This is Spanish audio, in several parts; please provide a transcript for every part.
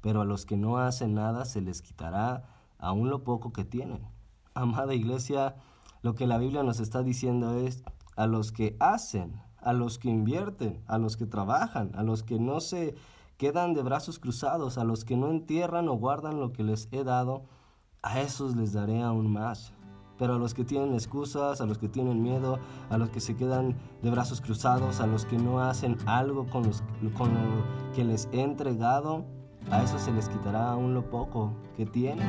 pero a los que no hacen nada se les quitará aún lo poco que tienen. Amada iglesia, lo que la Biblia nos está diciendo es a los que hacen, a los que invierten, a los que trabajan, a los que no se quedan de brazos cruzados, a los que no entierran o guardan lo que les he dado, a esos les daré aún más. Pero a los que tienen excusas, a los que tienen miedo, a los que se quedan de brazos cruzados, a los que no hacen algo con, con lo que les he entregado, a esos se les quitará aún lo poco que tienen.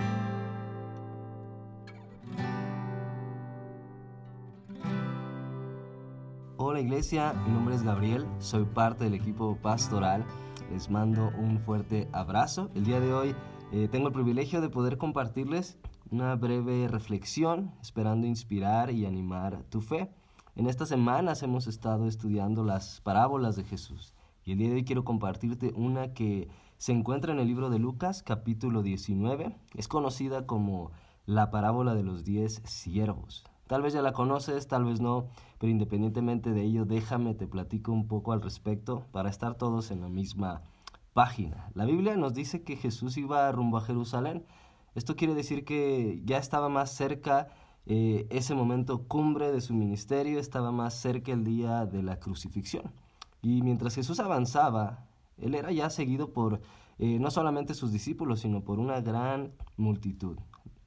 Hola iglesia, mi nombre es Gabriel, soy parte del equipo pastoral. Les mando un fuerte abrazo. El día de hoy eh, tengo el privilegio de poder compartirles una breve reflexión, esperando inspirar y animar tu fe. En estas semanas hemos estado estudiando las parábolas de Jesús y el día de hoy quiero compartirte una que se encuentra en el libro de Lucas capítulo 19. Es conocida como la parábola de los diez siervos. Tal vez ya la conoces, tal vez no, pero independientemente de ello, déjame te platico un poco al respecto para estar todos en la misma página. La Biblia nos dice que Jesús iba rumbo a Jerusalén. Esto quiere decir que ya estaba más cerca eh, ese momento cumbre de su ministerio, estaba más cerca el día de la crucifixión. Y mientras Jesús avanzaba, él era ya seguido por eh, no solamente sus discípulos, sino por una gran multitud.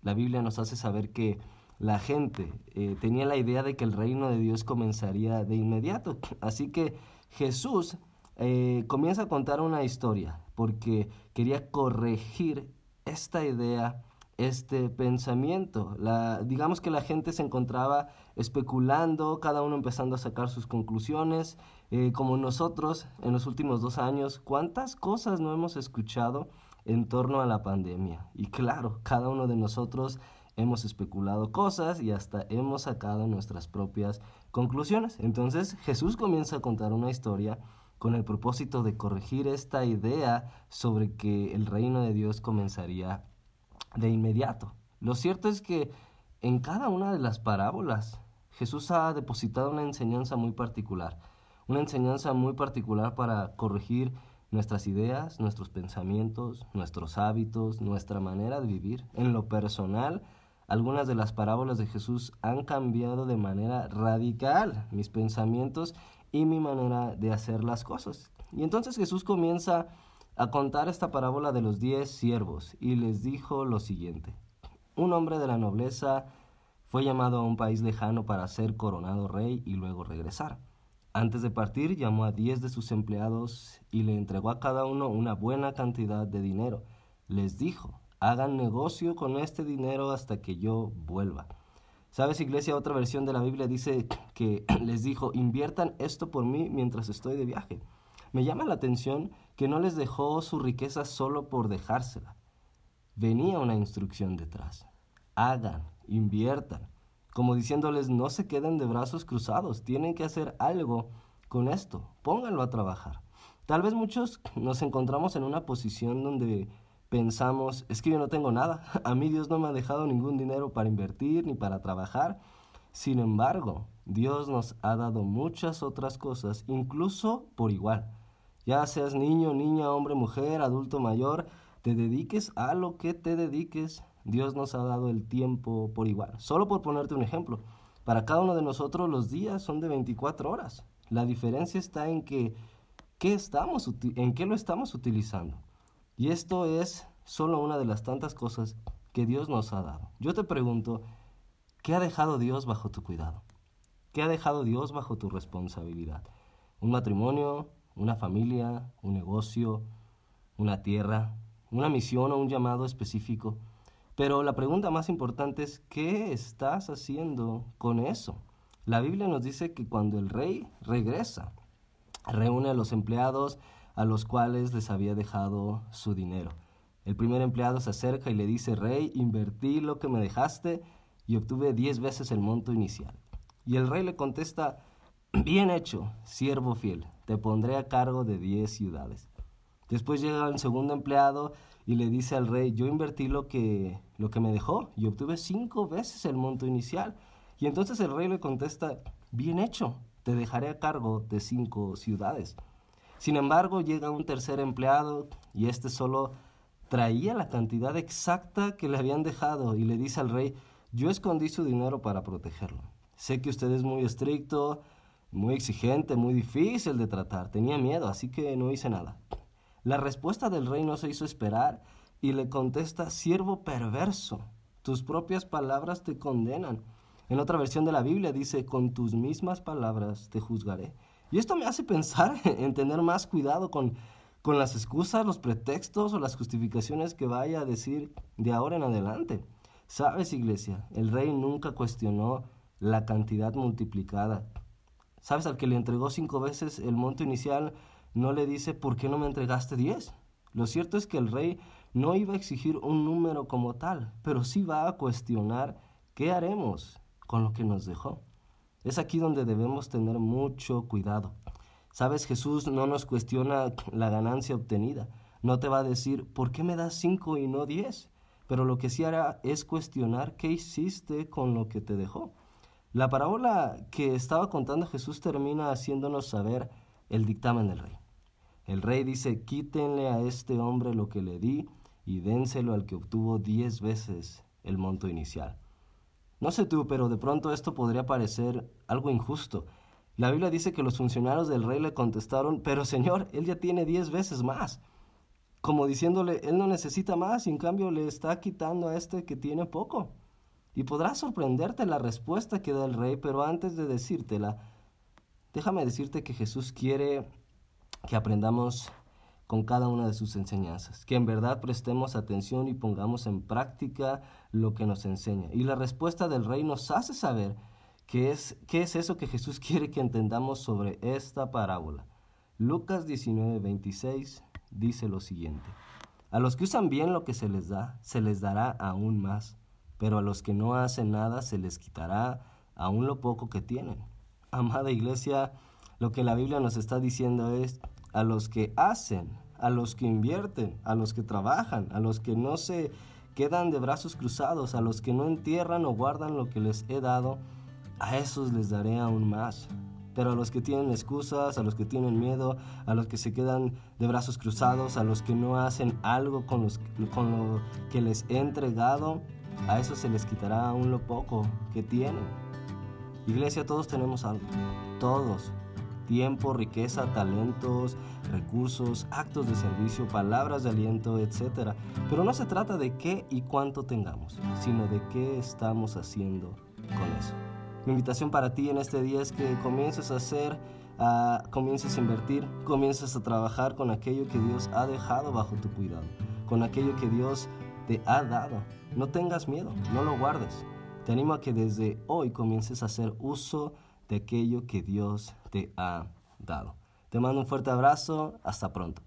La Biblia nos hace saber que la gente eh, tenía la idea de que el reino de Dios comenzaría de inmediato. Así que Jesús eh, comienza a contar una historia porque quería corregir esta idea, este pensamiento. La, digamos que la gente se encontraba especulando, cada uno empezando a sacar sus conclusiones, eh, como nosotros en los últimos dos años, ¿cuántas cosas no hemos escuchado en torno a la pandemia? Y claro, cada uno de nosotros hemos especulado cosas y hasta hemos sacado nuestras propias conclusiones. Entonces Jesús comienza a contar una historia con el propósito de corregir esta idea sobre que el reino de Dios comenzaría de inmediato. Lo cierto es que en cada una de las parábolas Jesús ha depositado una enseñanza muy particular, una enseñanza muy particular para corregir nuestras ideas, nuestros pensamientos, nuestros hábitos, nuestra manera de vivir. En lo personal, algunas de las parábolas de Jesús han cambiado de manera radical mis pensamientos y mi manera de hacer las cosas. Y entonces Jesús comienza a contar esta parábola de los diez siervos y les dijo lo siguiente. Un hombre de la nobleza fue llamado a un país lejano para ser coronado rey y luego regresar. Antes de partir llamó a diez de sus empleados y le entregó a cada uno una buena cantidad de dinero. Les dijo, hagan negocio con este dinero hasta que yo vuelva. ¿Sabes, iglesia? Otra versión de la Biblia dice que les dijo, inviertan esto por mí mientras estoy de viaje. Me llama la atención que no les dejó su riqueza solo por dejársela. Venía una instrucción detrás. Hagan, inviertan. Como diciéndoles, no se queden de brazos cruzados, tienen que hacer algo con esto, pónganlo a trabajar. Tal vez muchos nos encontramos en una posición donde pensamos, es que yo no tengo nada, a mí Dios no me ha dejado ningún dinero para invertir ni para trabajar. Sin embargo, Dios nos ha dado muchas otras cosas, incluso por igual. Ya seas niño, niña, hombre, mujer, adulto, mayor, te dediques a lo que te dediques, Dios nos ha dado el tiempo por igual. Solo por ponerte un ejemplo, para cada uno de nosotros los días son de 24 horas. La diferencia está en que ¿qué estamos, en qué lo estamos utilizando. Y esto es solo una de las tantas cosas que Dios nos ha dado. Yo te pregunto, ¿qué ha dejado Dios bajo tu cuidado? ¿Qué ha dejado Dios bajo tu responsabilidad? ¿Un matrimonio, una familia, un negocio, una tierra, una misión o un llamado específico? Pero la pregunta más importante es, ¿qué estás haciendo con eso? La Biblia nos dice que cuando el rey regresa, reúne a los empleados, a los cuales les había dejado su dinero. El primer empleado se acerca y le dice, Rey, invertí lo que me dejaste y obtuve diez veces el monto inicial. Y el rey le contesta, Bien hecho, siervo fiel, te pondré a cargo de diez ciudades. Después llega el segundo empleado y le dice al rey, yo invertí lo que, lo que me dejó y obtuve cinco veces el monto inicial. Y entonces el rey le contesta, bien hecho, te dejaré a cargo de cinco ciudades. Sin embargo, llega un tercer empleado y este solo traía la cantidad exacta que le habían dejado y le dice al rey, yo escondí su dinero para protegerlo. Sé que usted es muy estricto, muy exigente, muy difícil de tratar. Tenía miedo, así que no hice nada. La respuesta del rey no se hizo esperar y le contesta, siervo perverso, tus propias palabras te condenan. En otra versión de la Biblia dice, con tus mismas palabras te juzgaré. Y esto me hace pensar en tener más cuidado con con las excusas, los pretextos o las justificaciones que vaya a decir de ahora en adelante. Sabes, iglesia, el rey nunca cuestionó la cantidad multiplicada. Sabes, al que le entregó cinco veces el monto inicial, no le dice, ¿por qué no me entregaste diez? Lo cierto es que el rey no iba a exigir un número como tal, pero sí va a cuestionar qué haremos con lo que nos dejó. Es aquí donde debemos tener mucho cuidado. Sabes, Jesús no nos cuestiona la ganancia obtenida. No te va a decir, ¿por qué me das cinco y no diez? Pero lo que sí hará es cuestionar qué hiciste con lo que te dejó. La parábola que estaba contando Jesús termina haciéndonos saber el dictamen del rey. El rey dice, quítenle a este hombre lo que le di y dénselo al que obtuvo diez veces el monto inicial. No sé tú, pero de pronto esto podría parecer algo injusto. La Biblia dice que los funcionarios del rey le contestaron, pero Señor, él ya tiene diez veces más. Como diciéndole, él no necesita más y en cambio le está quitando a este que tiene poco. Y podrá sorprenderte la respuesta que da el rey, pero antes de decírtela, déjame decirte que Jesús quiere que aprendamos con cada una de sus enseñanzas, que en verdad prestemos atención y pongamos en práctica lo que nos enseña. Y la respuesta del rey nos hace saber ¿Qué es, ¿Qué es eso que Jesús quiere que entendamos sobre esta parábola? Lucas 19, 26 dice lo siguiente. A los que usan bien lo que se les da, se les dará aún más, pero a los que no hacen nada se les quitará aún lo poco que tienen. Amada iglesia, lo que la Biblia nos está diciendo es a los que hacen, a los que invierten, a los que trabajan, a los que no se quedan de brazos cruzados, a los que no entierran o guardan lo que les he dado, a esos les daré aún más. Pero a los que tienen excusas, a los que tienen miedo, a los que se quedan de brazos cruzados, a los que no hacen algo con, con lo que les he entregado, a esos se les quitará aún lo poco que tienen. Iglesia, todos tenemos algo. Todos. Tiempo, riqueza, talentos, recursos, actos de servicio, palabras de aliento, etc. Pero no se trata de qué y cuánto tengamos, sino de qué estamos haciendo con eso. Mi invitación para ti en este día es que comiences a hacer, comiences a invertir, comiences a trabajar con aquello que Dios ha dejado bajo tu cuidado, con aquello que Dios te ha dado. No tengas miedo, no lo guardes. Te animo a que desde hoy comiences a hacer uso de aquello que Dios te ha dado. Te mando un fuerte abrazo, hasta pronto.